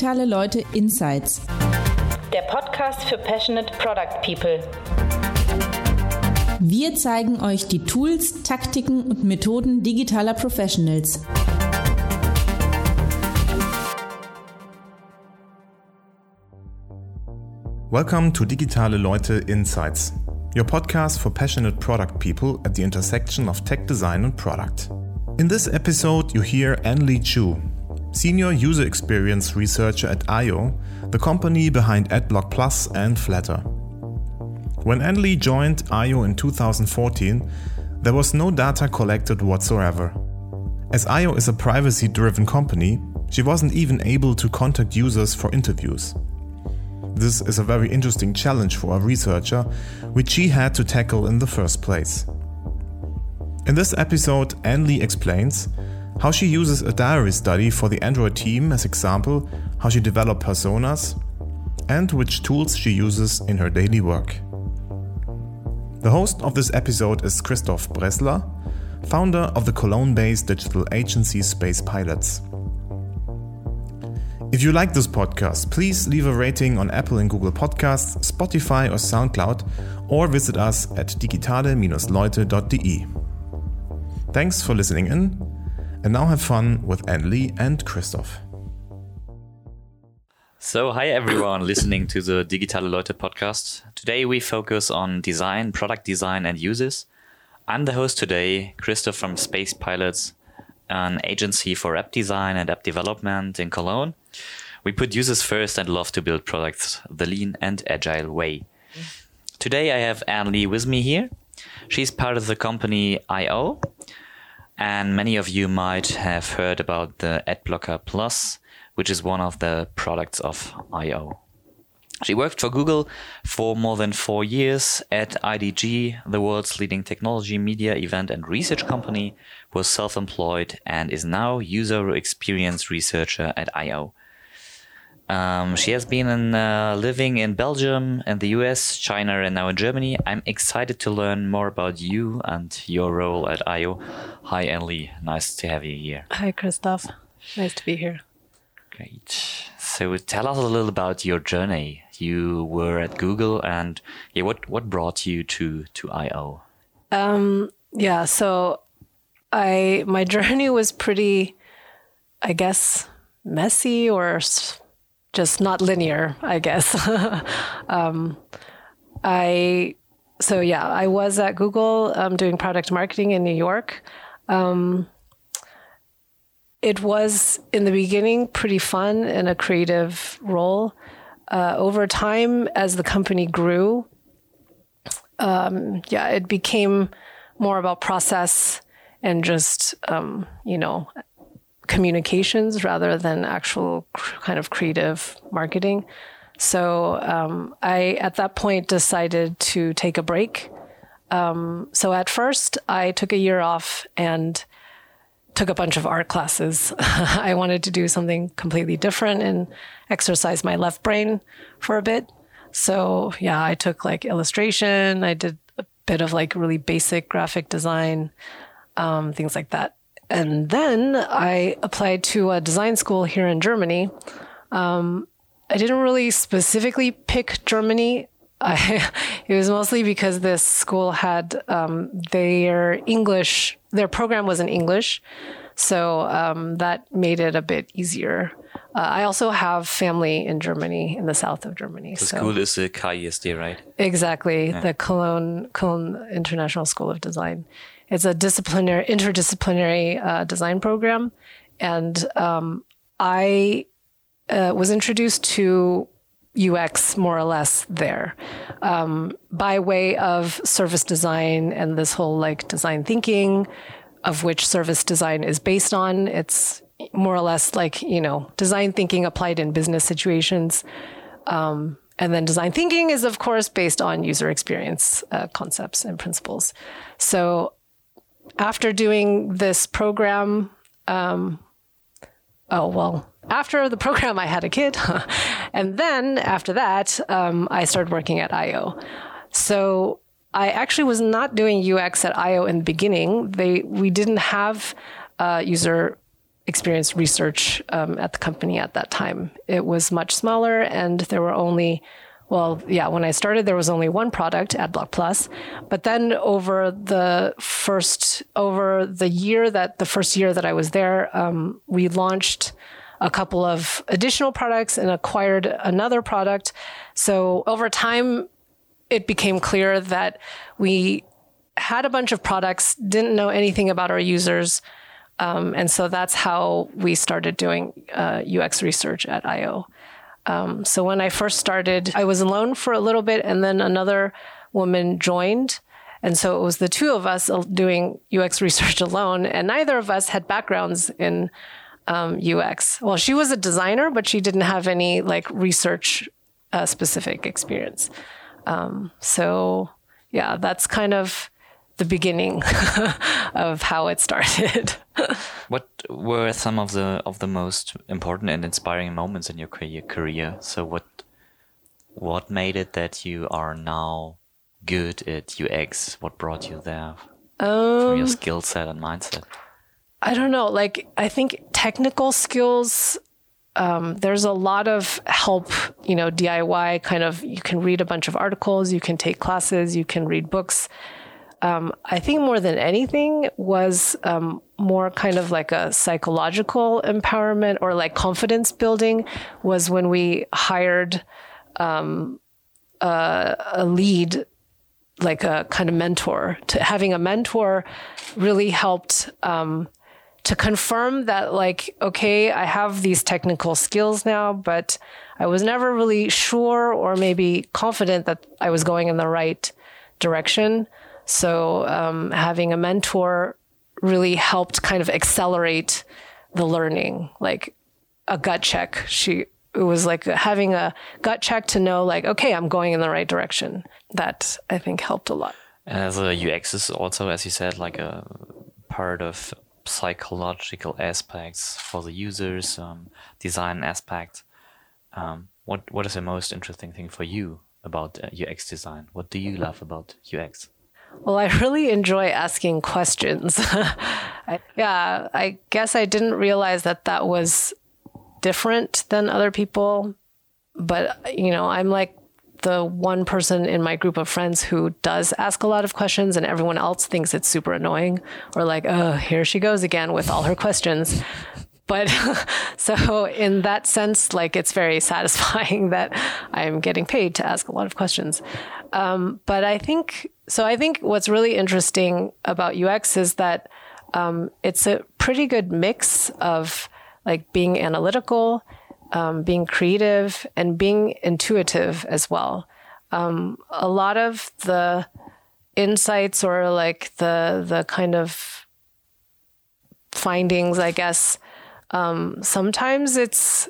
Digitale Leute Insights. Der Podcast für Passionate Product People. Wir zeigen euch die Tools, Taktiken und Methoden digitaler Professionals. Welcome to Digitale Leute Insights, your podcast for passionate product people at the intersection of tech design and product. In this episode, you hear Anli Chu, Senior User Experience Researcher at eyeo, the company behind AdBlock Plus and Flattr. When Anli joined eyeo in 2014, there was no data collected whatsoever. As eyeo is a privacy driven company, she wasn't even able to contact users for interviews. This is a very interesting challenge for a researcher, which she had to tackle in the first place. In this episode, Anli explains how she uses a diary study for the Android team as example, how she developed personas, and which tools she uses in her daily work. The host of this episode is Christoph Bressler, founder of the Cologne-based digital agency Space Pilots. If you like this podcast, please leave a rating on Apple and Google Podcasts, Spotify, or SoundCloud, or visit us at digitale-leute.de. Thanks for listening in, and now have fun with Anli and Christoph. So, hi everyone listening to the Digitale Leute podcast. Today we focus on design, product design, and uses. I'm the host today, Christoph from Space Pilots, an agency for app design and app development in Cologne. We put users first and love to build products the lean and agile way. Today I have Anli with me here. She's part of the company eyeo, and many of you might have heard about the AdBlocker Plus, which is one of the products of eyeo. She worked for Google for more than four years at IDG, the world's leading technology, media, event, and research company, was self employed, and is now user experience researcher at eyeo. Um, she has been in, uh, living in Belgium and the US, China, and now in Germany. I'm excited to learn more about you and your role at eyeo. Hi, Anli. Nice to have you here. Hi, Christoph. Nice to be here. Great. So tell us a little about your journey. You were at Google, and yeah, what what brought you to to eyeo? Um, yeah, so I my journey was pretty, I guess, messy or just not linear. I guess. um, I so yeah, I was at Google um, doing product marketing in New York. Um, it was in the beginning pretty fun in a creative role. Uh, over time, as the company grew, um, yeah, it became more about process and just um, you know communications rather than actual cr- kind of creative marketing. So um, I, at that point, decided to take a break. Um, so at first, I took a year off and took a bunch of art classes. I wanted to do something completely different and exercise my left brain for a bit. So yeah, I took like illustration. I did a bit of like really basic graphic design, um, things like that. And then I applied to a design school here in Germany. Um, I didn't really specifically pick Germany. I, it was mostly because this school had um, their English, their program was in English. So um, that made it a bit easier. Uh, I also have family in Germany, in the south of Germany. The so school is the KISD, right? Exactly, the Cologne Cologne International School of Design. It's a disciplinary, interdisciplinary uh, design program, and um, I uh, was introduced to UX more or less there um, by way of service design and this whole like design thinking, of which service design is based on. It's more or less like you know design thinking applied in business situations. Um, and then design thinking is, of course, based on user experience uh, concepts and principles. So after doing this program, um, oh, well, after the program, I had a kid. and then after that, um, I started working at eyeo. So I actually was not doing UX at eyeo in the beginning. They we didn't have uh, user experience research um, at the company at that time. It was much smaller, and there were only well, yeah, when I started, there was only one product, AdBlock Plus. But then over the first, over the year that, the first year that I was there, um, we launched a couple of additional products and acquired another product. So over time, it became clear that we had a bunch of products, didn't know anything about our users. Um, and so that's how we started doing uh, UX research at eyeo. Um, so when I first started, I was alone for a little bit, and then another woman joined. And so it was the two of us doing UX research alone, and neither of us had backgrounds in um, UX. Well, she was a designer, but she didn't have any like research uh, specific experience. Um, so yeah, that's kind of the beginning of how it started. what were some of the of the most important and inspiring moments in your career? So what what made it that you are now good at UX? What brought you there um, from your um, skill set and mindset? I don't know. Like I think technical skills. Um, there's a lot of help, you know, DIY kind of. You can read a bunch of articles, you can take classes, you can read books um, I think more than anything was um, more kind of like a psychological empowerment or like confidence building was when we hired um, a, a lead like a kind of mentor. To having a mentor really helped um, to confirm that like okay i have these technical skills now but i was never really sure or maybe confident that i was going in the right direction so um, having a mentor really helped kind of accelerate the learning, like a gut check. She it was like having a gut check to know like okay i'm going in the right direction. That i think helped a lot. As a ux is also as you said like a part of psychological aspects for the users um, design aspect. Um, what what is the most interesting thing for you about uh, ux design? What do you love about ux well, I really enjoy asking questions. Yeah, I guess I didn't realize that that was different than other people. But, you know, I'm like the one person in my group of friends who does ask a lot of questions, and everyone else thinks it's super annoying or like, oh, here she goes again with all her questions. But so, in that sense, like it's very satisfying that I'm getting paid to ask a lot of questions. Um, but I think so. I think what's really interesting about UX is that um, it's a pretty good mix of like being analytical, um, being creative, and being intuitive as well. Um, a lot of the insights or like the the kind of findings, I guess. Um, sometimes it's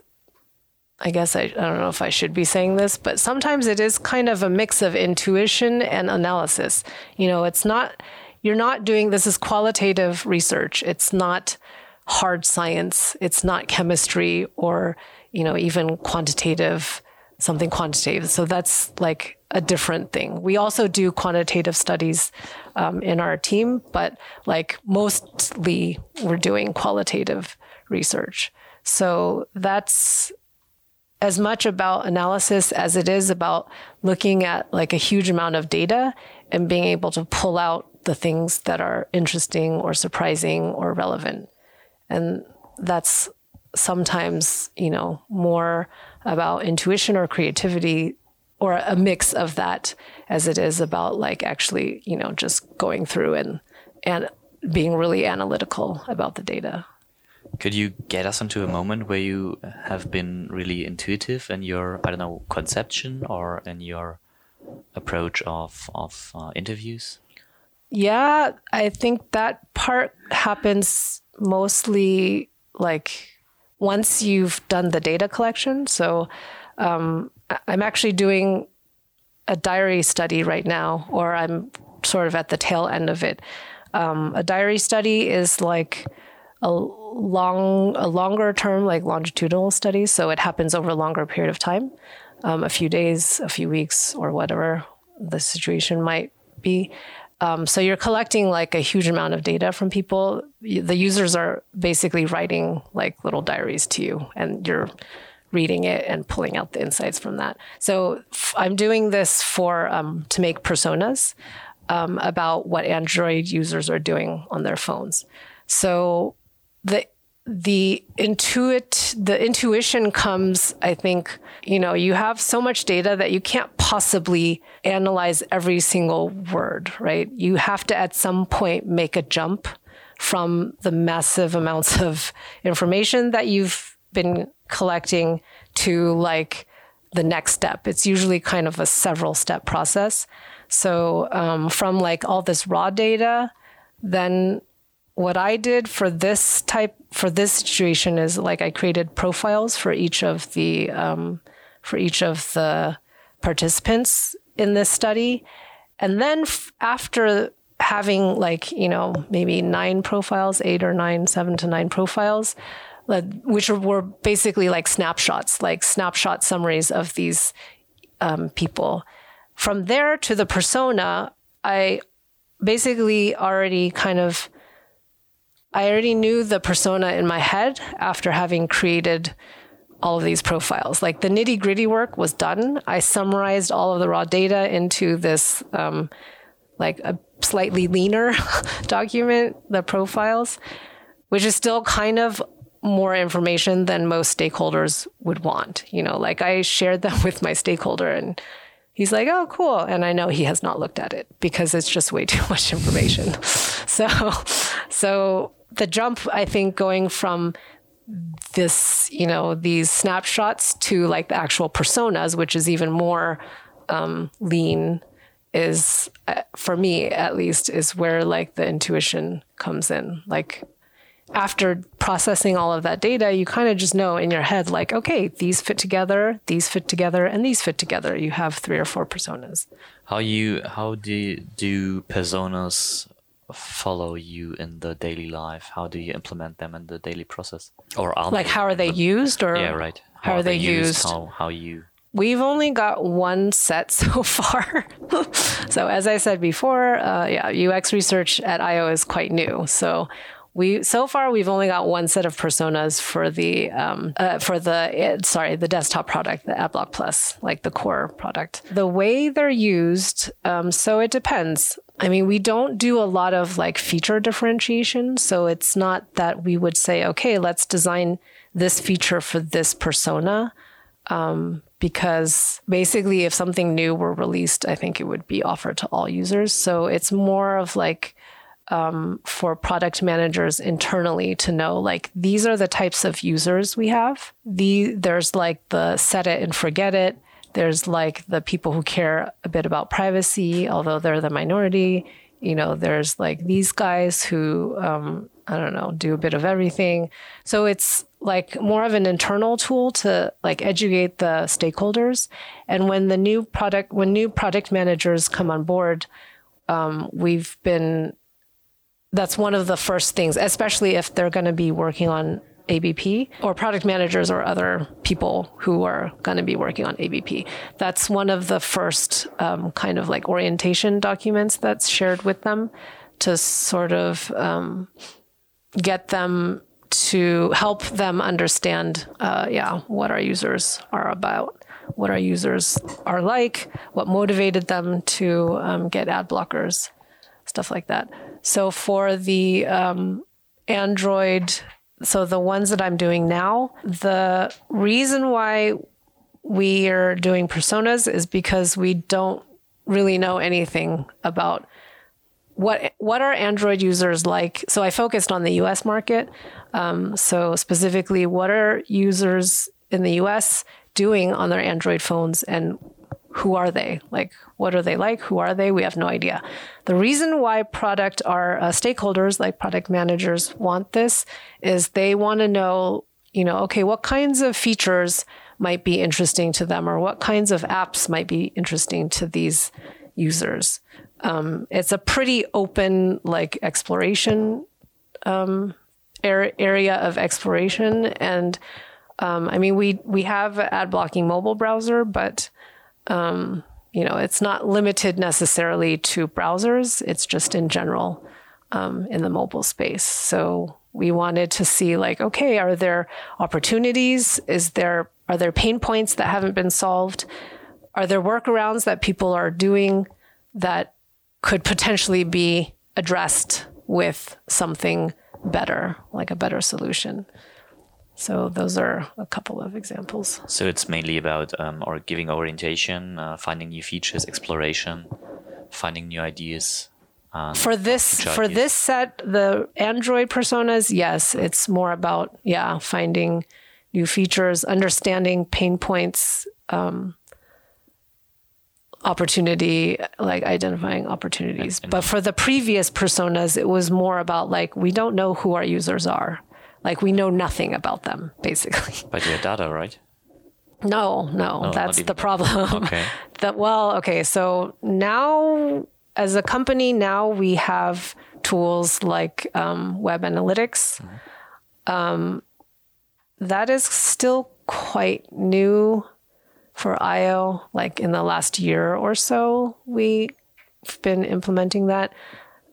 I guess I, I don't know if I should be saying this, but sometimes it is kind of a mix of intuition and analysis. You know, it's not, you're not doing this is qualitative research. It's not hard science. It's not chemistry or, you know, even quantitative, something quantitative. So that's like a different thing. We also do quantitative studies um, in our team, but like mostly we're doing qualitative research. So that's as much about analysis as it is about looking at like a huge amount of data and being able to pull out the things that are interesting or surprising or relevant. And that's sometimes, you know, more about intuition or creativity or a mix of that as it is about like actually, you know, just going through and and being really analytical about the data. Could you get us into a moment where you have been really intuitive in your, I don't know, conception or in your approach of of uh, interviews? Yeah, I think that part happens mostly like once you've done the data collection. So um, I'm actually doing a diary study right now, or I'm sort of at the tail end of it. Um, a diary study is like a long, a longer term, like longitudinal study. So it happens over a longer period of time, um, a few days, a few weeks, or whatever the situation might be. Um, so you're collecting like a huge amount of data from people. The users are basically writing like little diaries to you, and you're reading it and pulling out the insights from that. So f- I'm doing this for um, to make personas um, about what Android users are doing on their phones. So the the intuit the intuition comes i think you know you have so much data that you can't possibly analyze every single word right? You have to at some point make a jump from the massive amounts of information that you've been collecting to like the next step. It's usually kind of a several step process. So um, from like all this raw data then what I did for this type for this situation is like I created profiles for each of the um, for each of the participants in this study, and then f- after having like you know maybe nine profiles, eight or nine, seven to nine profiles, which were basically like snapshots, like snapshot summaries of these um, people. From there to the persona, I basically already kind of I already knew the persona in my head after having created all of these profiles. Like the nitty gritty work was done. I summarized all of the raw data into this, um, like a slightly leaner document, the profiles, which is still kind of more information than most stakeholders would want. You know, like I shared them with my stakeholder and he's like, oh, cool. And I know he has not looked at it because it's just way too much information. so, so the jump, I think, going from this, you know, these snapshots to like the actual personas, which is even more um, lean, is uh, for me at least, is where like the intuition comes in. Like after processing all of that data, you kind of just know in your head, like, okay, these fit together, these fit together, and these fit together. You have three or four personas. How you how do do personas follow you in the daily life? How do you implement them in the daily process? Or are like how are they used or yeah right how, how are they, they used? used? How how you We've only got one set so far. so as I said before, uh, yeah, UX research at eyeo is quite new. So we so far we've only got one set of personas for the um, uh, for the uh, sorry the desktop product the AdBlock Plus like the core product. The way they're used, um, so it depends. I mean, we don't do a lot of like feature differentiation. So it's not that we would say, okay, let's design this feature for this persona. Um, because basically, if something new were released, I think it would be offered to all users. So it's more of like um, for product managers internally to know like these are the types of users we have. The there's like the set it and forget it there's like the people who care a bit about privacy, although they're the minority. You know, there's like these guys who, um, I don't know, do a bit of everything. So it's like more of an internal tool to like educate the stakeholders. And when the new product, when new product managers come on board, um, we've been that's one of the first things, especially if they're going to be working on ABP or product managers or other people who are going to be working on ABP. That's one of the first um, kind of like orientation documents that's shared with them to sort of um, get them to help them understand, uh, yeah, what our users are about, what our users are like, what motivated them to um, get ad blockers, stuff like that. So for the um, Android so the ones that I'm doing now, the reason why we are doing personas is because we don't really know anything about what what are Android users like. So I focused on the U.S. market. Um, so specifically, what are users in the U.S. doing on their Android phones, and who are they? Like, what are they like? Who are they? We have no idea. The reason why product our uh, stakeholders, like product managers, want this is they want to know, you know, okay, what kinds of features might be interesting to them, or what kinds of apps might be interesting to these users. Um, it's a pretty open, like exploration um, area of exploration, and um, I mean, we we have ad blocking mobile browser, but um, you know, it's not limited necessarily to browsers. It's just in general um, in the mobile space. So we wanted to see like, okay, are there opportunities? Is there are there pain points that haven't been solved? Are there workarounds that people are doing that could potentially be addressed with something better, like a better solution? So those are a couple of examples. So it's mainly about um, or giving orientation, uh, finding new features, exploration, finding new ideas. for this for ideas. this set, the Android personas, yes, it's more about yeah finding new features, understanding pain points, um, opportunity, like identifying opportunities. But for the previous personas, it was more about like, we don't know who our users are. Like, we know nothing about them, basically. But your data, right? No, no, no that's the problem. Okay. that, well, okay. So now, as a company, now we have tools like um, web analytics. Mm-hmm. Um, that is still quite new for eyeo. Like in the last year or so, we've been implementing that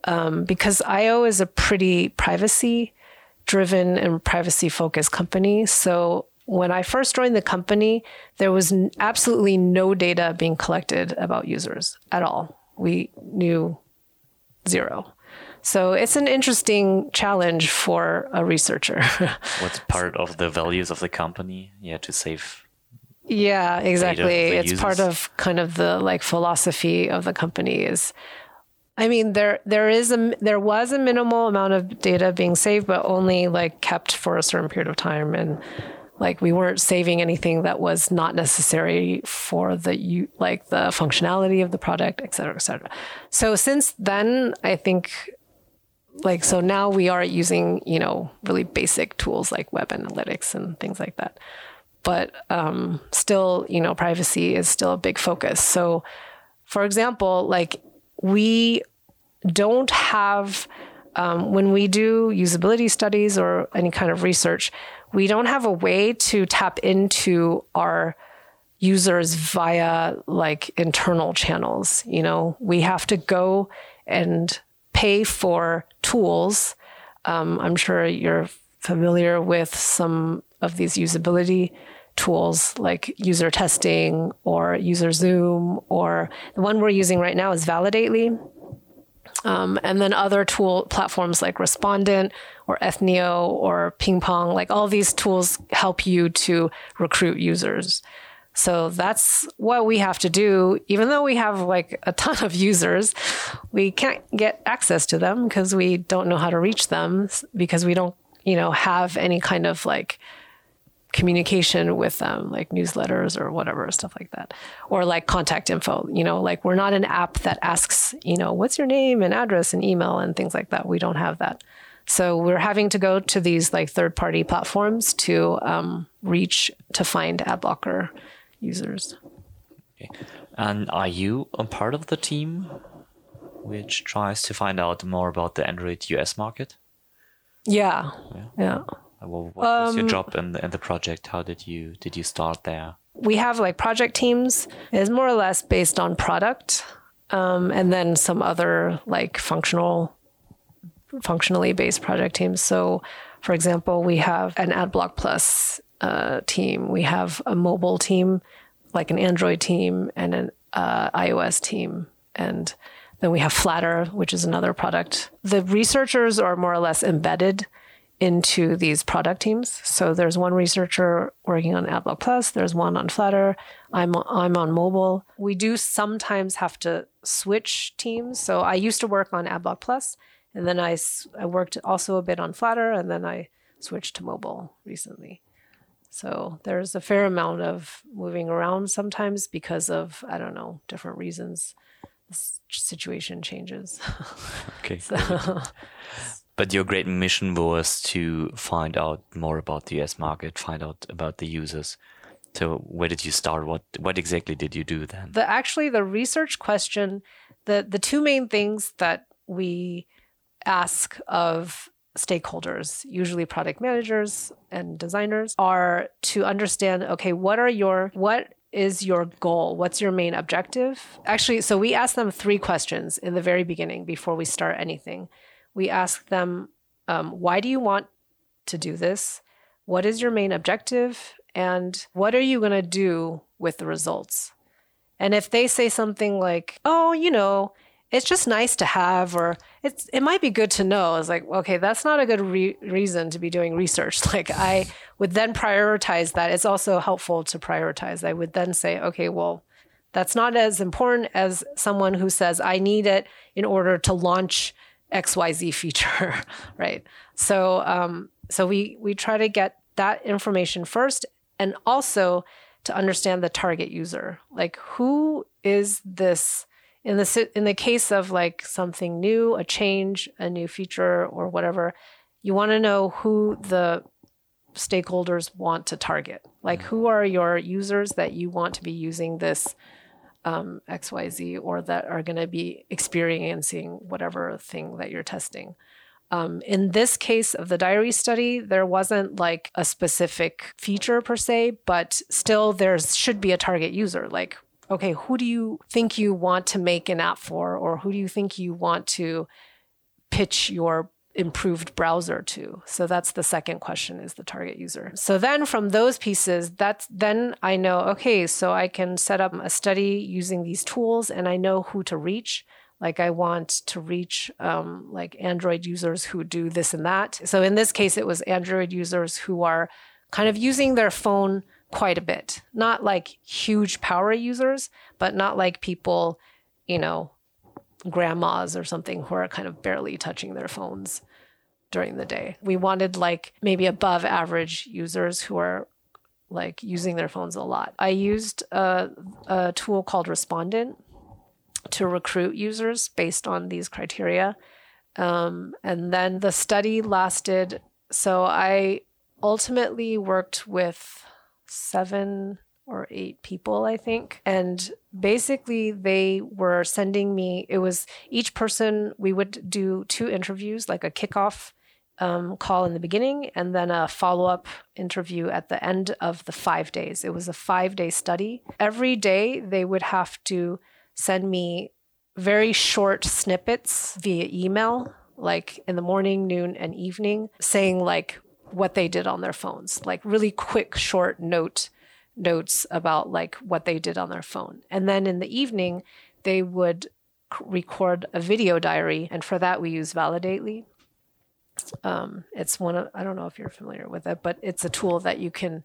um, because eyeo is a pretty privacy driven and privacy focused company. So when I first joined the company, there was absolutely no data being collected about users at all. We knew zero. So it's an interesting challenge for a researcher. What's part of the values of the company? Yeah, to save. Yeah, exactly. It's users. part of kind of the like philosophy of the company is I mean there there is a there was a minimal amount of data being saved but only like kept for a certain period of time. And like we weren't saving anything that was not necessary for the you like the functionality of the product et cetera et cetera. So since then i think like so now we are using you know really basic tools like web analytics and things like that. But um, still you know privacy is still a big focus. So for example like we don't have um, when we do usability studies or any kind of research we don't have a way to tap into our users via like internal channels you know we have to go and pay for tools. Um, I'm sure you're familiar with some of these usability tools like user testing or user zoom or the one we're using right now is validately um, and then other tool platforms like respondent or ethnio or ping pong like all these tools help you to recruit users so that's what we have to do. Even though we have like a ton of users, we can't get access to them because we don't know how to reach them because we don't, you know, have any kind of like communication with them, like newsletters or whatever, stuff like that. Or like contact info, you know, like we're not an app that asks, you know, what's your name and address and email and things like that. We don't have that. So we're having to go to these like third party platforms to um, reach to find ad blocker users. Okay. And are you a part of the team which tries to find out more about the Android US market? Yeah. Yeah. yeah. Well, what um, was your um, job in the, in the project? How did you did you start there? We have like project teams. It's more or less based on product, um, and then some other like functional, functionally based project teams. So, for example, we have an AdBlock Plus uh, team. We have a mobile team, like an Android team, and an uh, iOS team, and then we have Flattr, which is another product. The researchers are more or less embedded into these product teams. So there's one researcher working on AdBlock Plus, there's one on Flattr, I'm I'm on mobile. We do sometimes have to switch teams. So I used to work on AdBlock Plus, and then I, I worked also a bit on Flattr and then I switched to mobile recently. So there's a fair amount of moving around sometimes because of, I don't know, different reasons. The situation changes. okay. so. But your great mission was to find out more about the US market, find out about the users. So where did you start? What what exactly did you do then? The actually the research question, the the two main things that we ask of stakeholders, usually product managers and designers, are to understand okay, what are your, what is your goal? What's your main objective? Actually, so we ask them three questions in the very beginning before we start anything. We ask them, um, why do you want to do this? What is your main objective? And what are you going to do with the results? And if they say something like, oh, you know, it's just nice to have or it's it might be good to know it's like okay that's not a good re- reason to be doing research like i would then prioritize that it's also helpful to prioritize i would then say okay well that's not as important as someone who says i need it in order to launch xyz feature right so um so we we try to get that information first and also to understand the target user like who is this in the in the case of like something new, a change, a new feature or whatever, you want to know who the stakeholders want to target. Like who are your users that you want to be using this um, XYZ or that are going to be experiencing whatever thing that you're testing. Um, in this case of the diary study, there wasn't like a specific feature per se, but still there should be a target user. Like okay, who do you think you want to make an app for, or who do you think you want to pitch your improved browser to? So that's the second question is the target user. So then from those pieces, that's then I know, okay, so I can set up a study using these tools and I know who to reach. Like I want to reach um, like Android users who do this and that. So in this case, it was Android users who are kind of using their phone quite a bit. Not like huge power users, but not like people, you know, grandmas or something who are kind of barely touching their phones during the day. We wanted like maybe above average users who are like using their phones a lot. I used a, a tool called Respondent to recruit users based on these criteria. Um, and then the study lasted. So I ultimately worked with seven or eight people, I think. And basically, they were sending me, it was each person, we would do two interviews, like a kickoff um, call in the beginning and then a follow up interview at the end of the five days. It was a five day study. Every day, they would have to send me very short snippets via email, like in the morning, noon, and evening, saying, like, what they did on their phones, like really quick, short note notes about like what they did on their phone. And then in the evening, they would record a video diary, and for that we use Validately. Um, it's one of I don't know if you're familiar with it, but it's a tool that you can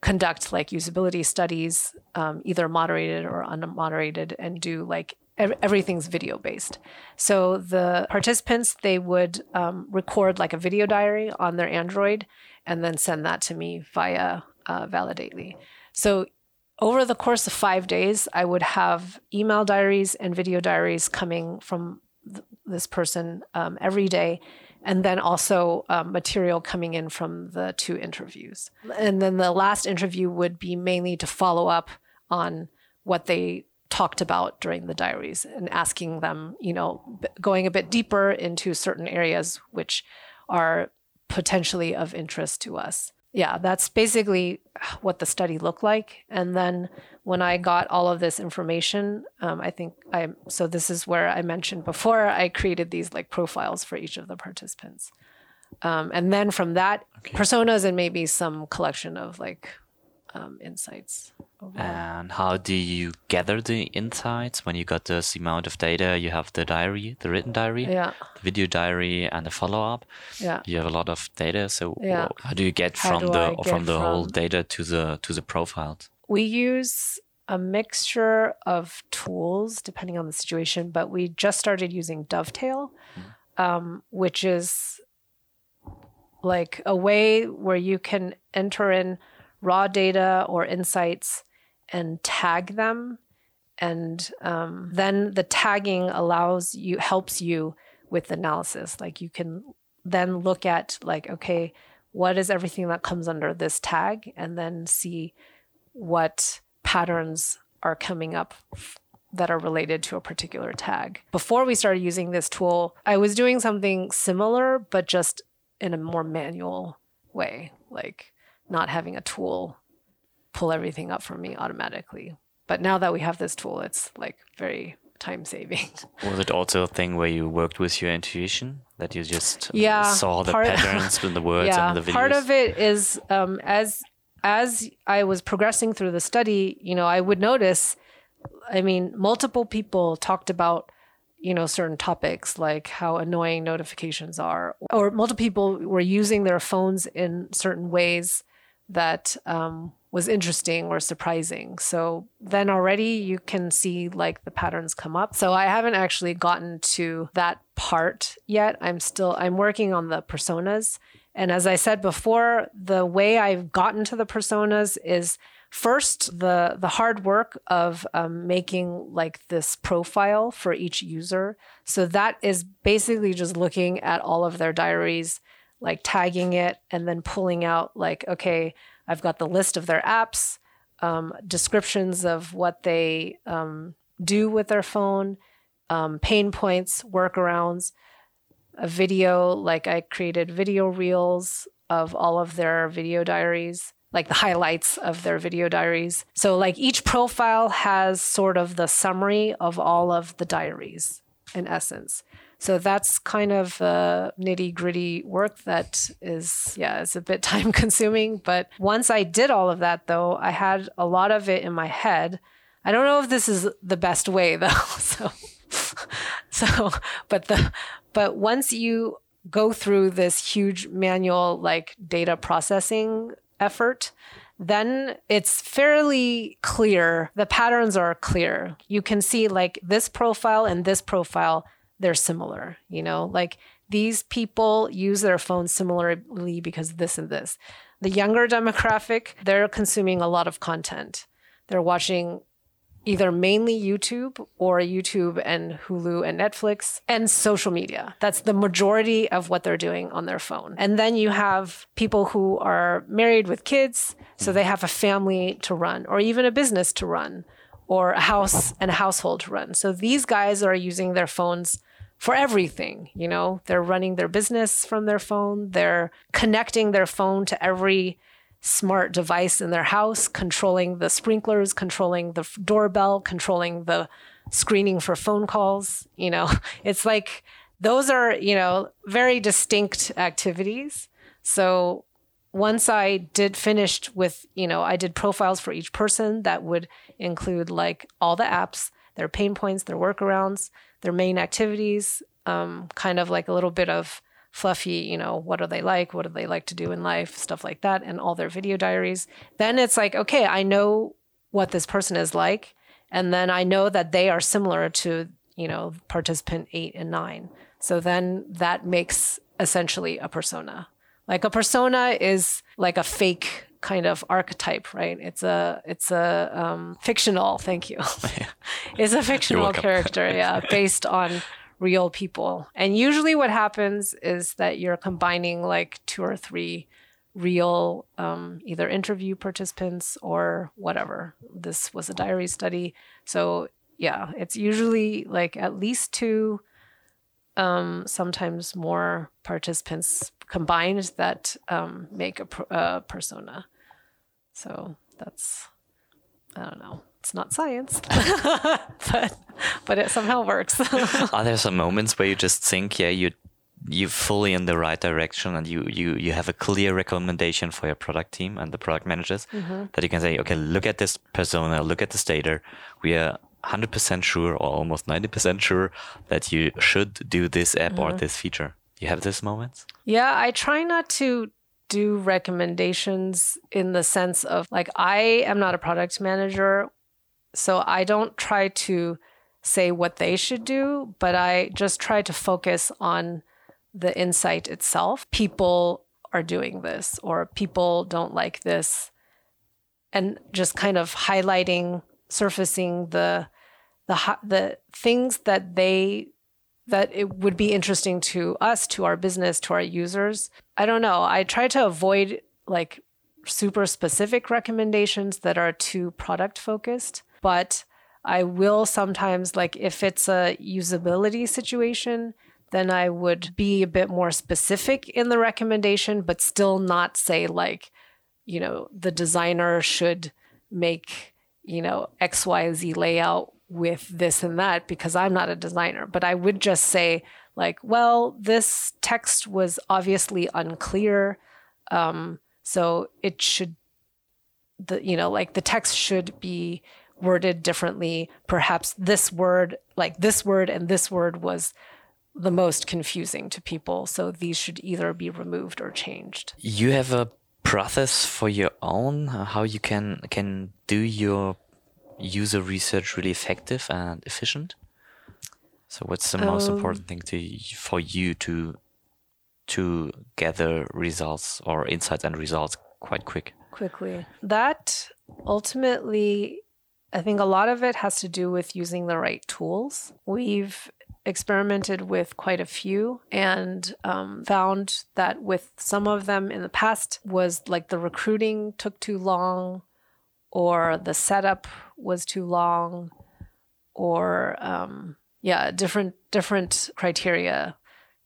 conduct like usability studies, um, either moderated or unmoderated, and do like everything's video based. So the participants they would um, record like a video diary on their Android and then send that to me via uh, Validately. So over the course of five days, I would have email diaries and video diaries coming from th- this person um, every day. And then also um, material coming in from the two interviews. And then the last interview would be mainly to follow up on what they talked about during the diaries and asking them, you know, going a bit deeper into certain areas which are potentially of interest to us. Yeah, that's basically what the study looked like. And then when I got all of this information, um, I think I, so this is where I mentioned before, I created these like profiles for each of the participants. Um, and then from that, okay. personas and maybe some collection of like um, insights. And how do you gather the insights when you got this amount of data? You have the diary, the written diary, yeah. the video diary, and the follow up. Yeah. You have a lot of data. So yeah. how do you get how from the get from the from... whole data to the to the profiles? We use a mixture of tools depending on the situation, but we just started using Dovetail, mm. um, which is like a way where you can enter in raw data or insights and tag them. And um, then the tagging allows you, helps you with analysis. Like you can then look at, like, okay, what is everything that comes under this tag? And then see what patterns are coming up that are related to a particular tag. Before we started using this tool, I was doing something similar, but just in a more manual way, like not having a tool pull everything up for me automatically. But now that we have this tool, it's like very time saving. Was it also a thing where you worked with your intuition that you just Yeah, saw the part- patterns in the words yeah, and the videos? part of it is um, as as I was progressing through the study, you know, I would notice. I mean, multiple people talked about you know certain topics like how annoying notifications are, or multiple people were using their phones in certain ways that um, was interesting or surprising. So then already you can see like the patterns come up. So I haven't actually gotten to that part yet. I'm still I'm working on the personas. And as I said before, the way I've gotten to the personas is first the the hard work of um, making like this profile for each user. So that is basically just looking at all of their diaries, like tagging it, and then pulling out like okay, I've got the list of their apps, um, descriptions of what they um, do with their phone, um, pain points, workarounds. A video like i created video reels of all of their video diaries like the highlights of their video diaries. So like each profile has sort of the summary of all of the diaries in essence so that's kind of uh, nitty gritty work that is yeah it's a bit time consuming but once i did all of that though i had a lot of it in my head. I don't know if this is the best way though so so but the but once you go through this huge manual like data processing effort then it's fairly clear the patterns are clear. You can see like this profile and this profile they're similar you know like these people use their phones similarly because this and this the younger demographic they're consuming a lot of content they're watching either mainly YouTube or YouTube and Hulu and Netflix and social media. That's the majority of what they're doing on their phone. And then you have people who are married with kids, so they have a family to run or even a business to run or a house and a household to run. So these guys are using their phones for everything, you know, they're running their business from their phone, they're connecting their phone to every smart device in their house, controlling the sprinklers, controlling the doorbell, controlling the screening for phone calls. You know, it's like those are, you know, very distinct activities. So once I did finished with, you know, I did profiles for each person that would include like all the apps, their pain points, their workarounds, their main activities, um, kind of like a little bit of fluffy, you know, what do they like? What do they like to do in life? Stuff like that, and all their video diaries. Then it's like, okay, I know what this person is like. And then I know that they are similar to, you know, participant eight and nine. So then that makes essentially a persona. Like a persona is like a fake kind of archetype, right? It's a it's a um, fictional. Thank you. it's a fictional character, yeah, based on real people. And usually, what happens is that you're combining like two or three real um, either interview participants or whatever. This was a diary study, so yeah, it's usually like at least two, um, sometimes more participants combined that um, make a, a persona. So that's I don't know. It's not science, but but it somehow works. Are there some moments where you just think, yeah, you you're fully in the right direction and you you you have a clear recommendation for your product team and the product managers Mm-hmm. that you can say, okay, look at this persona, look at this data. We are 100% sure or almost 90% sure that you should do this app Mm-hmm. or this feature. You have these moments? Yeah, I try not to do recommendations in the sense of like I am not a product manager, so I don't try to say what they should do, but I just try to focus on the insight itself. People are doing this or people don't like this and just kind of highlighting surfacing the the the things that they that it would be interesting to us, to our business, to our users. I don't know. I try to avoid like super specific recommendations that are too product focused, but I will sometimes, like, if it's a usability situation, then I would be a bit more specific in the recommendation, but still not say, like, you know, the designer should make, you know, XYZ layout with this and that because I'm not a designer. But I would just say, like, well, this text was obviously unclear. Um, so it should, the you know, like the text should be worded differently. Perhaps this word, like this word and this word, was the most confusing to people. So these should either be removed or changed. You have a process for your own how you can can do your user research really effective and efficient. So what's the most Um, important thing to for you to to gather results or insights and results quite quick? quickly. That ultimately, I think a lot of it has to do with using the right tools. We've experimented with quite a few and um, found that with some of them in the past was like the recruiting took too long or the setup was too long or um, yeah different different criteria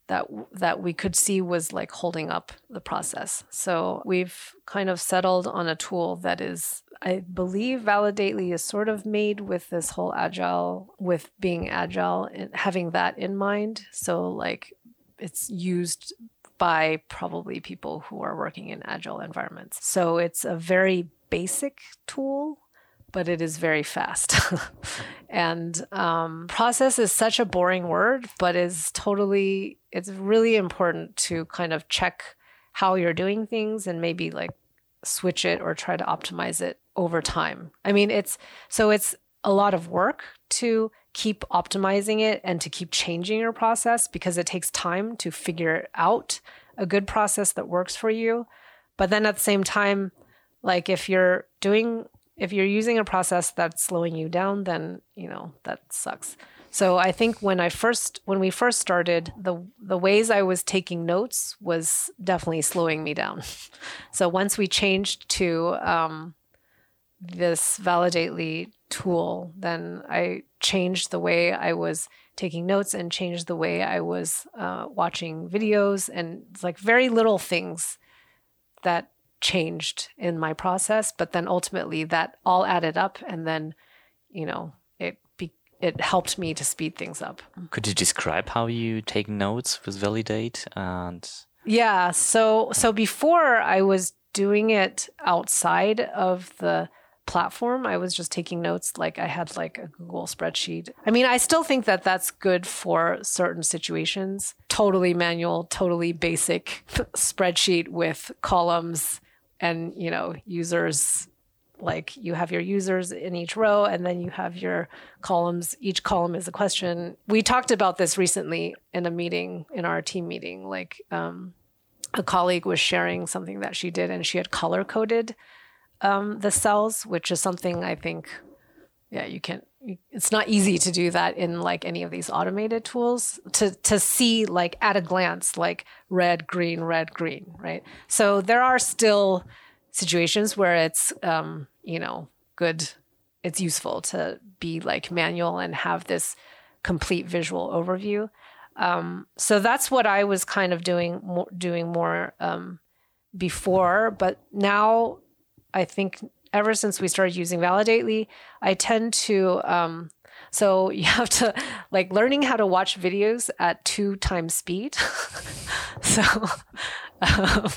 that that we could see was like holding up the process. So we've kind of settled on a tool that is I believe Validately is sort of made with this whole agile with being agile and having that in mind. So like it's used by probably people who are working in agile environments. So it's a very basic tool but it is very fast. and um, process is such a boring word, but is totally, it's really important to kind of check how you're doing things and maybe like switch it or try to optimize it over time. I mean, it's so it's a lot of work to keep optimizing it and to keep changing your process because it takes time to figure out a good process that works for you. But then at the same time, like if you're doing if you're using a process that's slowing you down, then you know that sucks. So I think when I first when we first started, the the ways I was taking notes was definitely slowing me down. So once we changed to um, this Validately tool, then I changed the way I was taking notes and changed the way I was uh, watching videos and it's like very little things that changed in my process but then ultimately that all added up and then you know it be, it helped me to speed things up. Could you describe how you take notes with Validate and yeah so so before i was doing it outside of the platform i was just taking notes like i had like a google spreadsheet. I mean i still think that that's good for certain situations. Totally manual totally basic spreadsheet with columns and you know users like you have your users in each row and then you have your columns. Each column is a question. We talked about this recently in a meeting in our team meeting like um, a colleague was sharing something that she did and she had color coded um, the cells which is something i think yeah you can it's not easy to do that in like any of these automated tools to to see like at a glance like red green red green right? So there are still situations where it's um you know good it's useful to be like manual and have this complete visual overview. Um so that's what i was kind of doing more doing more um before but now i think ever since we started using Validately, I tend to um, so you have to like learning how to watch videos at two times speed. so um,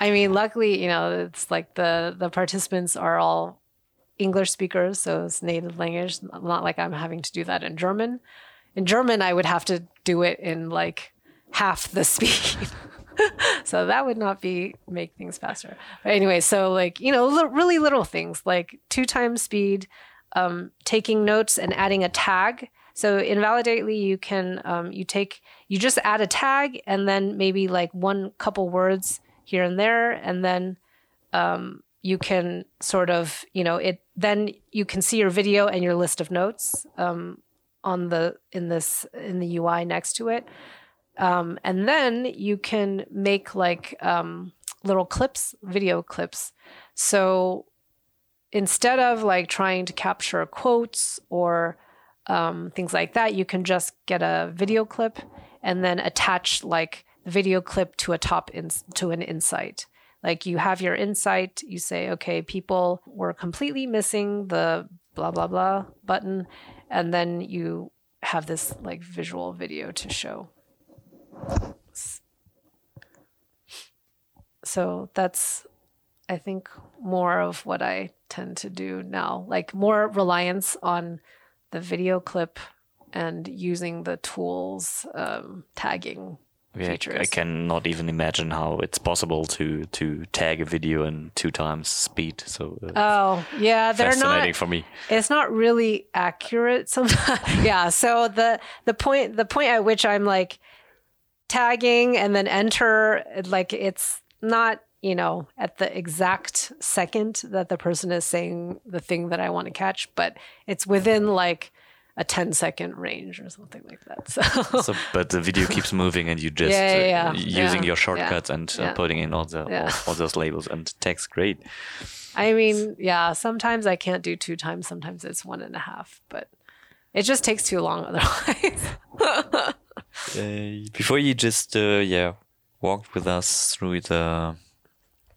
I mean, luckily, you know, it's like the the participants are all English speakers, so it's native language. Not like I'm having to do that in German. In German, I would have to do it in like half the speed. so that would not be make things faster. But anyway, so like you know, li- really little things like two times speed, um, taking notes and adding a tag. So in Validately, you can um, you take you just add a tag and then maybe like one couple words here and there, and then um, you can sort of you know it. Then you can see your video and your list of notes um, on the in this in the UI next to it. Um, and then you can make like um, little clips, video clips. So instead of like trying to capture quotes or um, things like that, you can just get a video clip and then attach like the video clip to a top in, to an insight. Like you have your insight, you say, okay, people were completely missing the blah, blah, blah button. And then you have this like visual video to show. So that's, I think, more of what I tend to do now, like more reliance on the video clip and using the tools um, tagging Yeah, features. I cannot even imagine how it's possible to to tag a video in two times speed. So uh, Oh, yeah, they're fascinating not. for me. It's not really accurate sometimes. yeah. So the the point the point at which I'm like tagging and then enter, like it's not you know at the exact second that the person is saying the thing that I want to catch, but it's within like a 10 second range or something like that. So, So, but the video keeps moving, and you just Yeah, yeah, uh, yeah. using Yeah, your shortcuts and uh, putting in all the all, all those labels and text. Great. I mean, yeah, sometimes I can't do two times, sometimes it's one and a half, but it just takes too long otherwise. Uh, before you just uh, yeah walked with us through the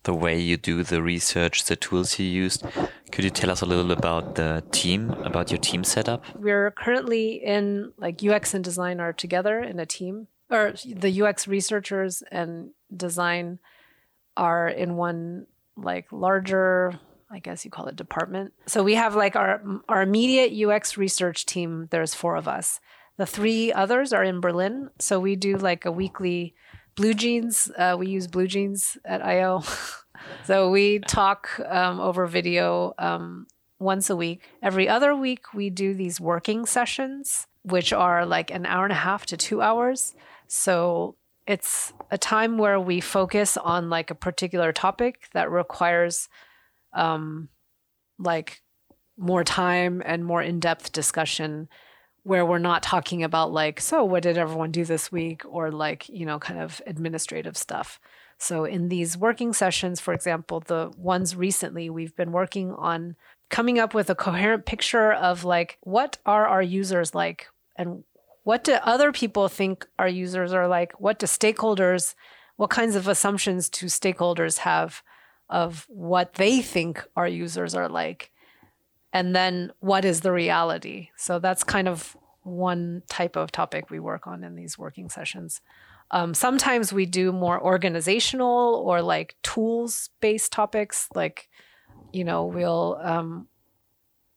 the way you do the research, the tools you used, could you tell us a little about the team, about your team setup? We're currently in like UX and design are together in a team, or the UX researchers and design are in one like larger, I guess you call it department. So we have like our our immediate UX research team. There's four of us. The three others are in Berlin. So we do like a weekly Blue Jeans. Uh, we use Blue Jeans at eyeo. so we talk um, over video um, once a week. Every other week, we do these working sessions, which are like an hour and a half to two hours. So it's a time where we focus on like a particular topic that requires um, like more time and more in-depth discussion where we're not talking about like so what did everyone do this week? or like you know kind of administrative stuff. So in these working sessions for example the ones recently we've been working on coming up with a coherent picture of like what are our users like? And what do other people think our users are like? What do stakeholders what kinds of assumptions do stakeholders have of what they think our users are like and then what is the reality? So that's kind of one type of topic we work on in these working sessions. Um, sometimes we do more organizational or like tools based topics like you know we'll um,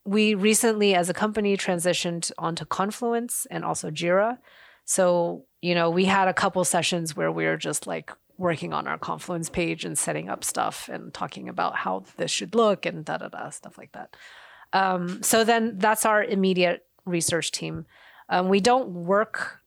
we recently as a company transitioned onto confluence and also jira. So you know we had a couple sessions where we were just like working on our confluence page and setting up stuff and talking about how this should look and da da da stuff like that um, so then that's our immediate research team. Um, we don't work,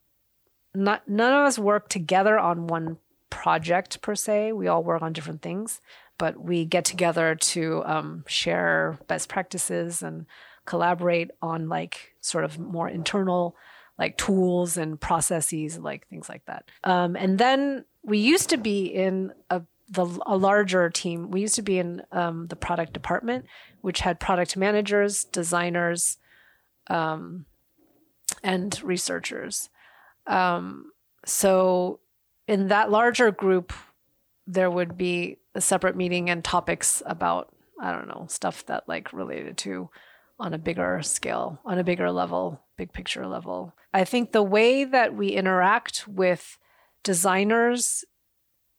not, none of us work together on one project per se. We all work on different things, but we get together to um, share best practices and collaborate on like sort of more internal like tools and processes, like things like that. Um, and then we used to be in a the a larger team. We used to be in um, the product department, which had product managers, designers, um, and researchers. Um, so in that larger group, there would be a separate meeting and topics about I don't know stuff that like related to on a bigger scale, on a bigger level, big picture level. I think the way that we interact with designers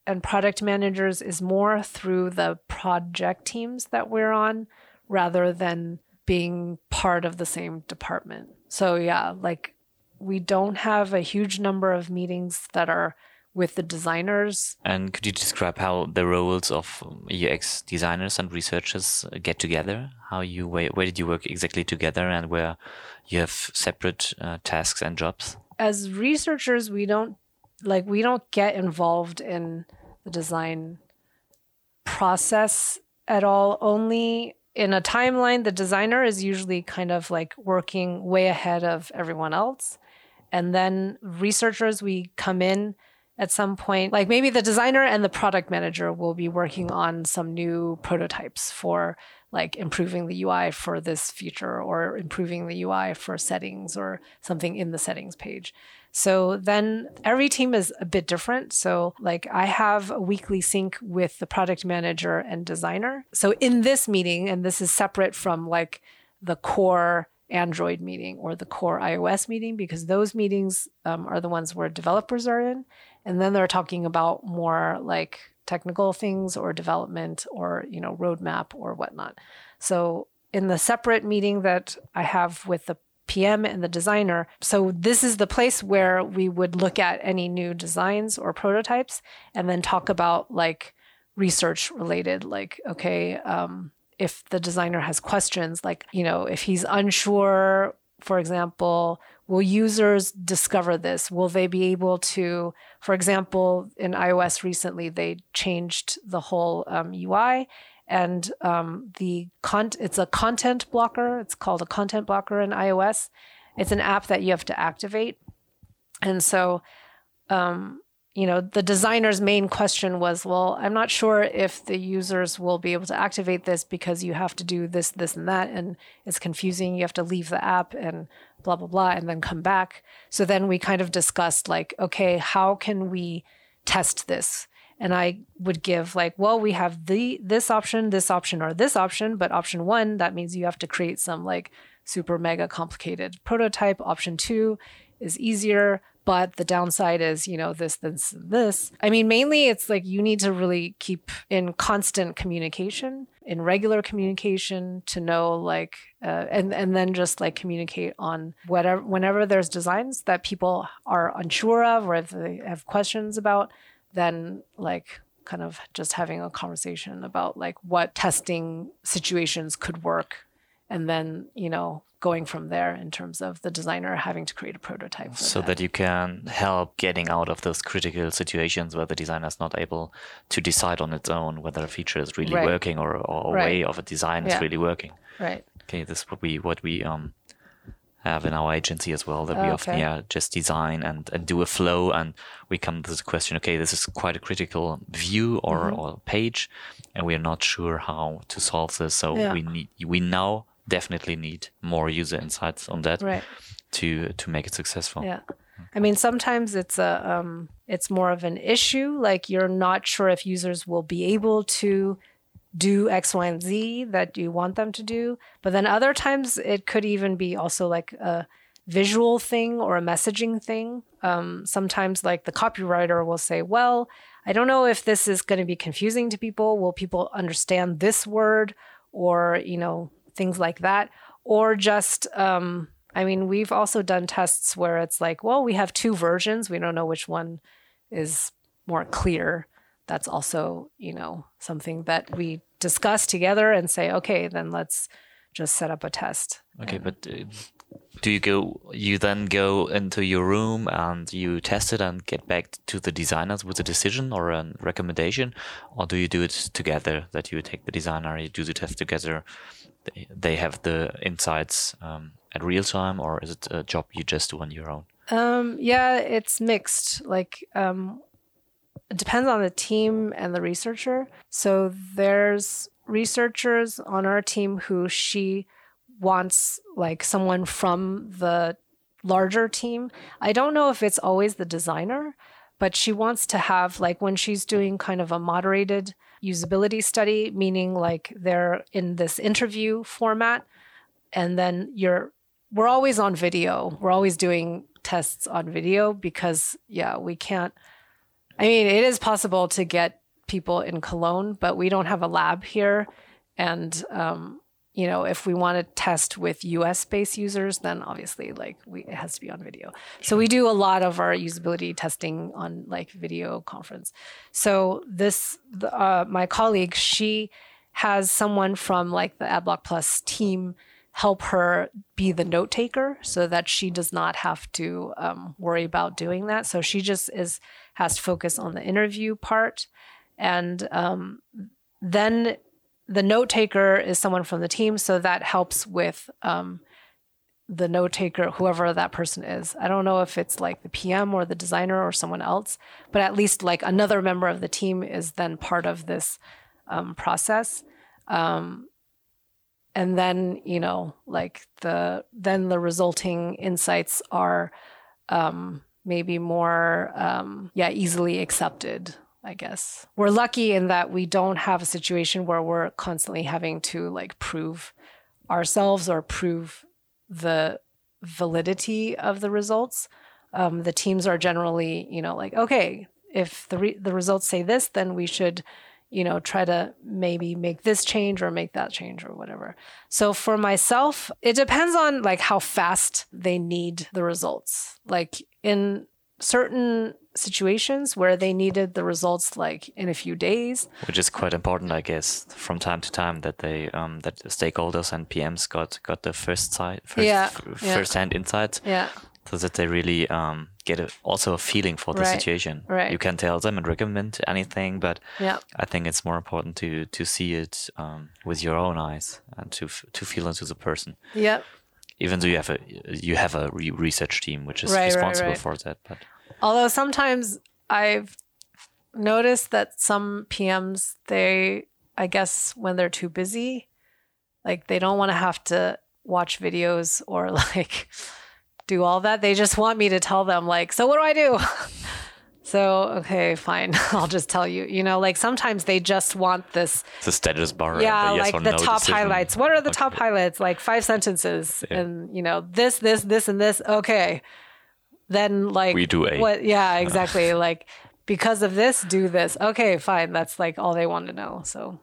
and product managers is more through the project teams that we're on rather than being part of the same department. So, yeah, like we don't have a huge number of meetings that are with the designers. And could you describe how the roles of um, UX designers and researchers get together? How you where, where did you work exactly together, and where you have separate uh, tasks and jobs? As researchers, we don't like we don't get involved in the design process at all. Only in a timeline, the designer is usually kind of like working way ahead of everyone else. And then researchers, we come in at some point, like maybe the designer and the product manager will be working on some new prototypes for like improving the UI for this feature or improving the UI for settings or something in the settings page. So then every team is a bit different. So, like, I have a weekly sync with the product manager and designer. So, in this meeting, and this is separate from like the core Android meeting or the core iOS meeting, because those meetings um, are the ones where developers are in. And then they're talking about more like technical things or development or, you know, roadmap or whatnot. So, in the separate meeting that I have with the PM and the designer. So this is the place where we would look at any new designs or prototypes and then talk about like research related, like, okay, um, if the designer has questions, like, you know, if he's unsure, for example, will users discover this? Will they be able to, for example, in iOS recently, they changed the whole um, UI and um, the con- it's a content blocker. It's called a content blocker in iOS. It's an app that you have to activate, and so um, you know the designer's main question was, well, I'm not sure if the users will be able to activate this because you have to do this, this, and that, and it's confusing. You have to leave the app and blah blah blah, and then come back. So then we kind of discussed like, okay, how can we test this? And I would give like, well, we have the this option, this option, or this option, but option one that means you have to create some like super mega complicated prototype. Option two is easier, but the downside is you know this, this, this. I mean, mainly it's like you need to really keep in constant communication, in regular communication, to know like, uh, and and then just like communicate on whatever whenever there's designs that people are unsure of or if they have questions about then like kind of just having a conversation about like what testing situations could work and then you know going from there in terms of the designer having to create a prototype so that. that. you can help getting out of those critical situations where the designer is not able to decide on its own whether a feature is really right. working or, or a right. way of a design yeah. is really working right okay this is what we what we um have in our agency as well that we oh, okay. often yeah just design and, and do a flow and we come to the question okay this is quite a critical view or, mm-hmm. or page and we're not sure how to solve this so yeah. we need we now definitely need more user insights on that right. to to make it successful yeah I mean, sometimes it's a um, it's more of an issue. Like you're not sure if users will be able to do X, Y, and Z that you want them to do. But then other times it could even be also like a visual thing or a messaging thing. Um, sometimes, like the copywriter will say, Well, I don't know if this is going to be confusing to people. Will people understand this word? Or, you know, things like that. Or just, um, I mean, we've also done tests where it's like, well, we have two versions. We don't know which one is more clear that's also you know something that we discuss together and say okay then let's just set up a test. Okay and, but uh, do you go you then go into your room and you test it and get back to the designers with a decision or a recommendation? Or do you do it together that you take the designer you do the test together they have the insights um, at real time or is it a job you just do on your own? Um, yeah it's mixed. Like um, it depends on the team and the researcher. So there's researchers on our team who she wants like someone from the larger team. I don't know if it's always the designer, but she wants to have like when she's doing kind of a moderated usability study, meaning like they're in this interview format and then you're we're always on video. We're always doing tests on video because yeah, we can't I mean, it is possible to get people in Cologne, but we don't have a lab here. And, um, you know, if we want to test with US based users, then obviously like we, it has to be on video. So we do a lot of our usability testing on like video conference. So this, uh, my colleague, she has someone from like the AdBlock Plus team help her be the note taker so that she does not have to um, worry about doing that. So she just is has to focus on the interview part. And um, then the note taker is someone from the team. So that helps with um, the note taker, whoever that person is. I don't know if it's like the PM or the designer or someone else, but at least like another member of the team is then part of this um, process. Um, and then you know like the then the resulting insights are um, maybe more um, yeah easily accepted i guess. We're lucky in that we don't have a situation where we're constantly having to like prove ourselves or prove the validity of the results. Um, the teams are generally you know like okay if the re- the results say this then we should you know, try to maybe make this change or make that change or whatever. So for myself, it depends on like how fast they need the results. Like in certain situations where they needed the results like in a few days which is quite important i guess from time to time that they um that stakeholders and pms got got the first side first, Yeah, f- yeah. first hand insights yeah so that they really um get a, also a feeling for the Right, situation right. you can tell them and recommend anything but yeah I think it's more important to to see it um, with your own eyes and to f- to feel into the person. yeah Even though you have a you have a re- research team which is Right, responsible for that, but although sometimes i've noticed that some pms they i guess when they're too busy like they don't want to have to watch videos or like do all that. They just want me to tell them like so what do i do? So okay fine. I'll just tell you you know like sometimes they just want this the status bar. yeah the yes like the no top decision. highlights. What are the Okay. top highlights? Like five sentences Yeah. and you know this this this and this. Okay. Then like We do A. what? Yeah exactly. Like because of this do this. Okay fine. That's like all they want to know so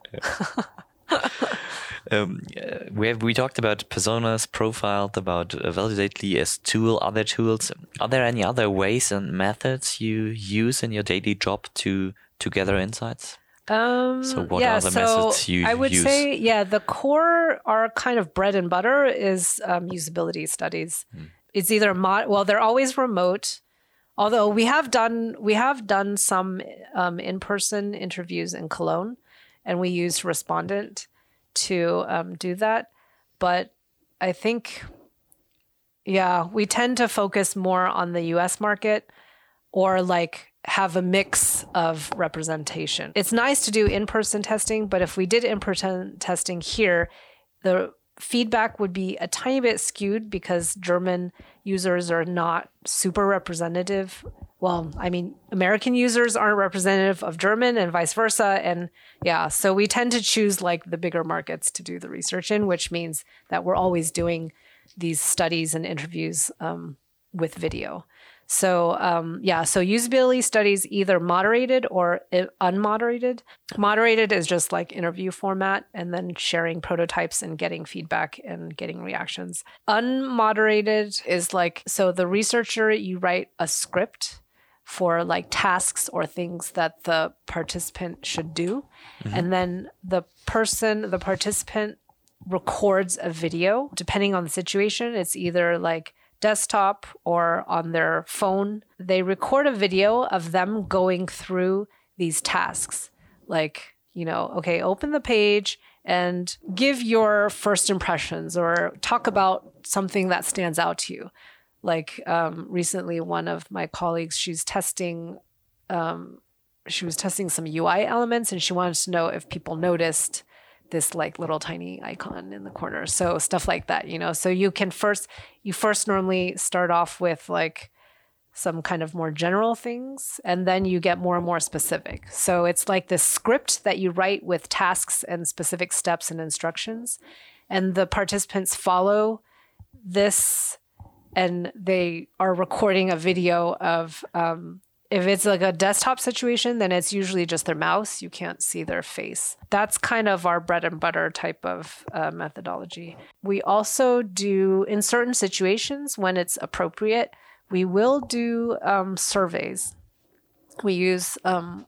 Um, uh, we have we talked about personas, profiled, about uh, Validately as tool, other tools. Are there any other ways and methods you use in your daily job to to gather insights? Um, So what yeah, are the so methods you use? I would use? say, yeah, the core, our kind of bread and butter is um, usability studies. Hmm. It's either mod, well, they're always remote. Although we have done we have done some um, in person interviews in Cologne, and we used Respondent to um, do that. But I think, yeah, we tend to focus more on the U.S. market or like have a mix of representation. It's nice to do in person testing, but if we did in person testing here, the feedback would be a tiny bit skewed because German users are not super representative. Well, I mean, American users aren't representative of German and vice versa. And yeah, so we tend to choose like the bigger markets to do the research in, which means that we're always doing these studies and interviews um, with video. So um, yeah, so usability studies either moderated or unmoderated. Moderated is just like interview format and then sharing prototypes and getting feedback and getting reactions. Unmoderated is like so the researcher you write a script for like tasks or things that the participant should do, mm-hmm. and then the person, the participant records a video. Depending on the situation it's either like desktop or on their phone. They record a video of them going through these tasks. Like you know okay open the page and give your first impressions or talk about something that stands out to you like um, recently one of my colleagues she's testing um, she was testing some ui elements and she wanted to know if people noticed this like little tiny icon in the corner. So stuff like that, you know. So you can first you first normally start off with like some kind of more general things and then you get more and more specific. So it's like this script that you write with tasks and specific steps and instructions and the participants follow this and they are recording a video of um, if it's like a desktop situation, then it's usually just their mouse. You can't see their face. That's kind of our bread and butter type of uh, methodology. We also do, in certain situations when it's appropriate, we will do um, surveys. We use um,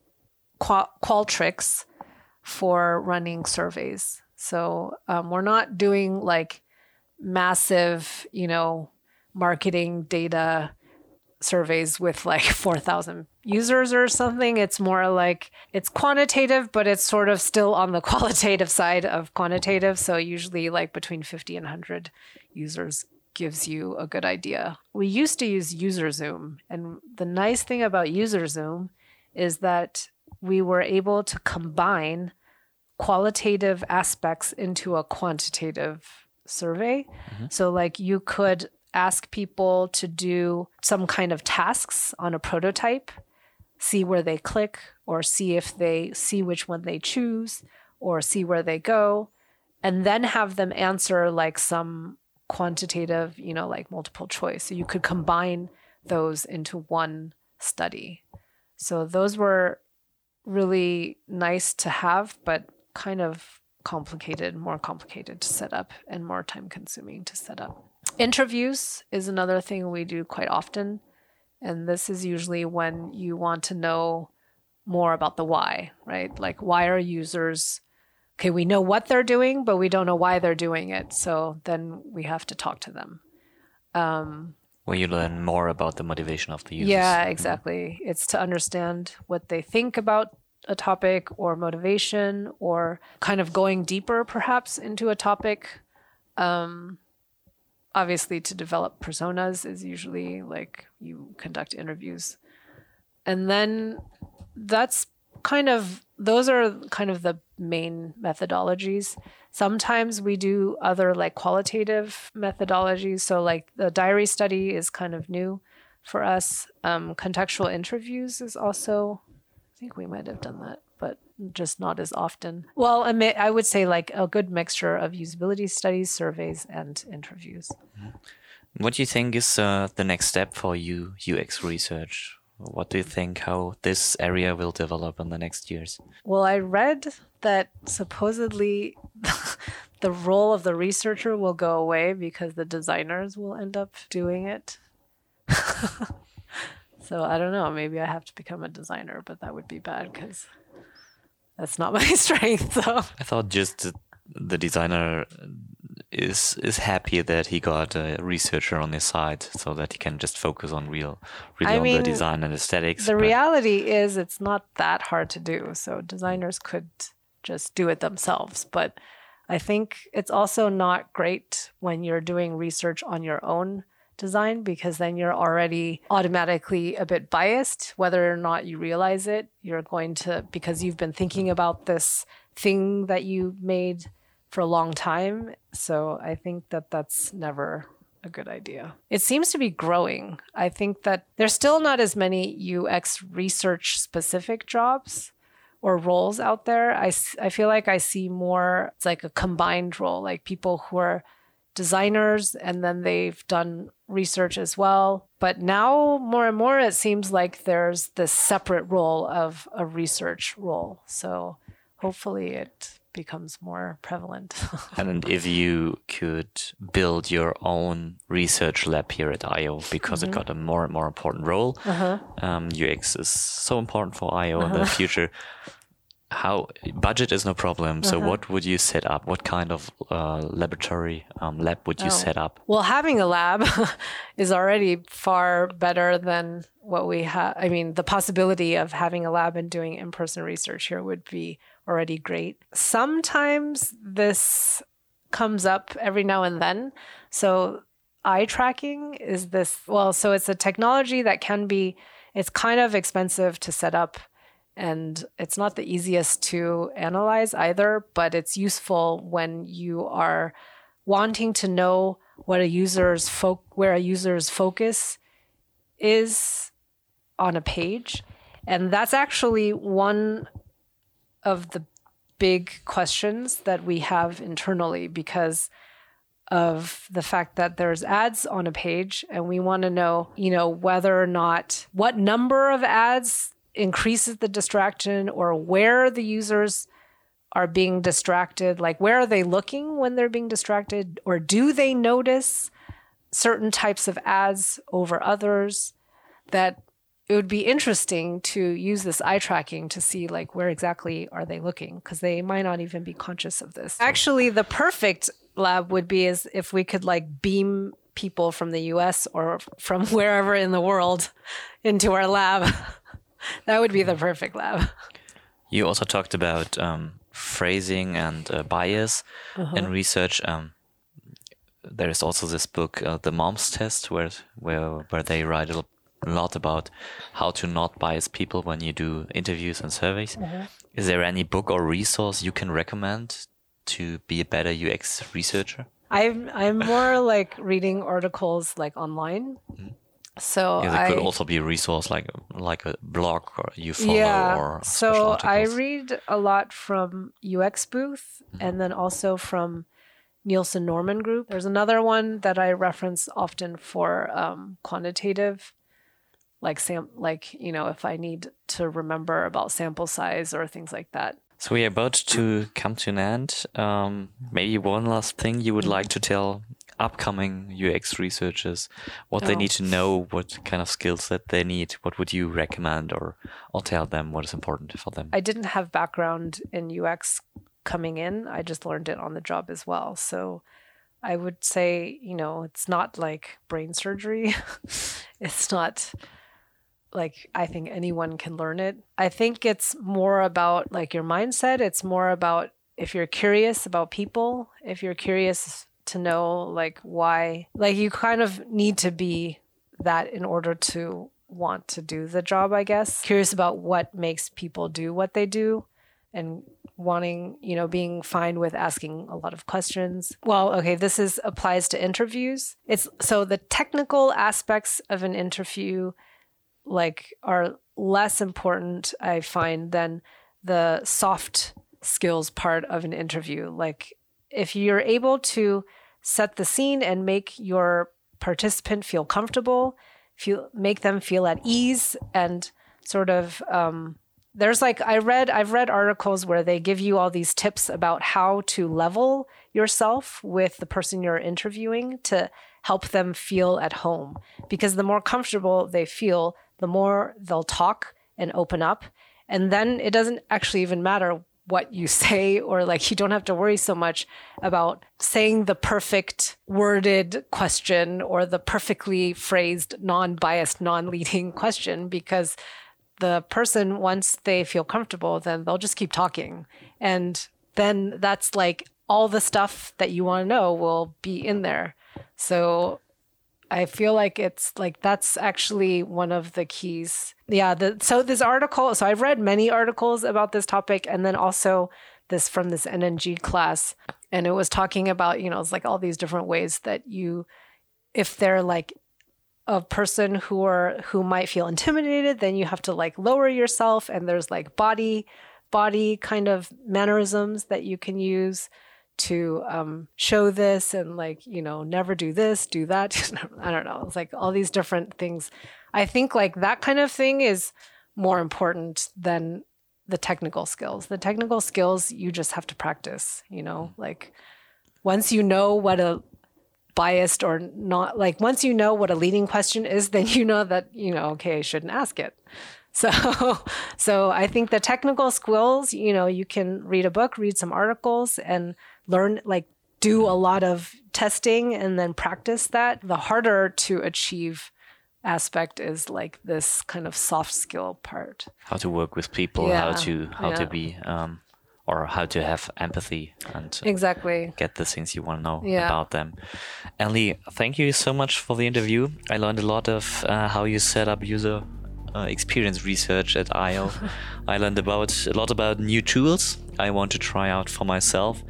Qual- Qualtrics for running surveys. So um, we're not doing like massive, you know, marketing data surveys with like 4,000 users or something. It's more like it's quantitative, but it's sort of still on the qualitative side of quantitative. So usually like between 50 and 100 users gives you a good idea. We used to use UserZoom, and the nice thing about UserZoom is that we were able to combine qualitative aspects into a quantitative survey. Mm-hmm. So, like, you could ask people to do some kind of tasks on a prototype, see where they click, or see if they see which one they choose, or see where they go, and then have them answer like some quantitative, you know, like multiple choice. So, you could combine those into one study. So, those were really nice to have, but kind of complicated, more complicated to set up and more time consuming to set up. Interviews is another thing we do quite often. And this is usually when you want to know more about the why, right? Like, why are users, okay, we know what they're doing, but we don't know why they're doing it. So then we have to talk to them. Where you learn more about the motivation of the users. Yeah, exactly. It's to understand what they think about a topic or motivation or kind of going deeper perhaps into a topic. Um, obviously, to develop personas is usually like you conduct interviews. And then that's kind of, those are kind of the main methodologies. Sometimes we do other like qualitative methodologies. So, like the diary study is kind of new for us. Um, contextual interviews is also, I think we might have done that, just not as often. Well, I would say like a good mixture of usability studies, surveys, and interviews. What do you think is uh, the next step for you UX research? What do you think how this area will develop in the next years? Well, I read that supposedly the role of the researcher will go away because the designers will end up doing it. so I don't know. Maybe I have to become a designer, but that would be bad because that's not my strength. So I thought just the, designer is is happy that he got a researcher on his side, so that he can just focus on real, really I on mean, the design and aesthetics. the reality is it's not that hard to do. So designers could just do it themselves. But I think it's also not great when you're doing research on your own design because then you're already automatically a bit biased whether or not you realize it you're going to because you've been thinking about this thing that you made for a long time so i think that that's never a good idea. It seems to be growing. I think that there's still not as many UX research specific jobs or roles out there. I, I feel like I see more, it's like a combined role, like people who are designers and then they've done research as well. But now, more and more, it seems like there's this separate role of a research role. So hopefully it becomes more prevalent. And if you could build your own research lab here at eyeo because Mm-hmm. it got a more and more important role, Uh-huh. um, UX is so important for eyeo in the future. How budget is no problem. So Uh-huh. what would you set up? What kind of uh, laboratory um, lab would you Oh. set up? Well, having a lab is already far better than what we have. I mean, the possibility of having a lab and doing in person research here would be already great. Sometimes this comes up every now and then. So, eye tracking is this, well, so it's a technology that can be, it's kind of expensive to set up and it's not the easiest to analyze either, but it's useful when you are wanting to know what a user's fo- where a user's focus is on a page. And that's actually one of the big questions that we have internally because of the fact that there's ads on a page and we want to know, you know, whether or not what number of ads increases the distraction or where the users are being distracted, like where are they looking when they're being distracted or do they notice certain types of ads over others? That it would be interesting to use this eye tracking to see like where exactly are they looking? Because they might not even be conscious of this. Actually the perfect lab would be is if we could like beam people from the us or from wherever in the world into our lab that would be the perfect lab You also talked about um, phrasing and uh, bias Uh-huh. in research. Um, there is also this book, uh, The Mom's Test, where where where they write a lot about how to not bias people when you do interviews and surveys. Mm-hmm. Is there any book or resource you can recommend to be a better UX researcher? I'm I'm more like reading articles like online. So. Yeah, there I could also be a resource like like a blog or you follow yeah. or So I read a lot from UX Booth Mm-hmm. and then also from Nielsen Norman Group. There's another one that I reference often for um, quantitative, like sam like you know if I need to remember about sample size or things like that. So we're about to come to an end. Um, maybe one last thing you would Mm-hmm. like to tell upcoming UX researchers what they Oh. need to know, what kind of skills that they need. What would you recommend or, or tell them what is important for them? I didn't have background in UX coming in. I just learned it on the job as well. So I would say, you know, it's not like brain surgery. it's not like I think anyone can learn it. I think it's more about like your mindset. It's more about if you're curious about people, if you're curious to know like why, like you kind of need to be that in order to want to do the job, I guess. Curious about what makes people do what they do and wanting, you know, being fine with asking a lot of questions. Well, okay, this is applies to interviews. It's so the technical aspects of an interview like are less important I find than the soft skills part of an interview. Like if you're able to set the scene and make your participant feel comfortable, feel make them feel at ease and sort of um, there's like I read I've read articles where they give you all these tips about how to level yourself with the person you're interviewing to help them feel at home. Because the more comfortable they feel the more they'll talk and open up. And then it doesn't actually even matter what you say or like you don't have to worry so much about saying the perfect worded question or the perfectly phrased non-biased non-leading question because the person once they feel comfortable then they'll just keep talking. And then that's like all the stuff that you want to know will be in there. So i feel like it's like that's actually one of the keys. Yeah the, so this article so i've read many articles about this topic and then also this from this nng class. And it was talking about you know it's like all these different ways that you if they're like a person who are who might feel intimidated then you have to like lower yourself and there's like body body kind of mannerisms that you can use to um, show this and like you know never do this do that i don't know. It's like all these different things. I think like that kind of thing is more important than the technical skills. The technical skills you just have to practice you know? Like once you know what a biased or not like once you know what a leading question is then you know that you know okay i shouldn't ask it. So so i think the technical skills you know you can read a book read some articles and learn like do a lot of testing and then practice that the harder to achieve aspect is like this kind of soft skill part how to work with people, how to how to be um, or how to have empathy and exactly get the things you want to know Yeah. about them. Anli, thank you so much for the interview. I learned a lot of uh, how you set up user uh, experience research at eyeo. I learned about a lot about new tools I want to try out for myself,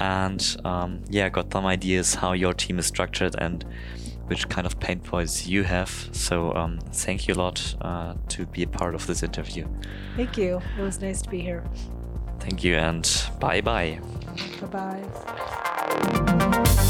and um, yeah, got some ideas how your team is structured and which kind of pain points you have. So um, thank you a lot uh, to be a part of this interview. thank you it was nice to be here Thank you and bye bye. bye bye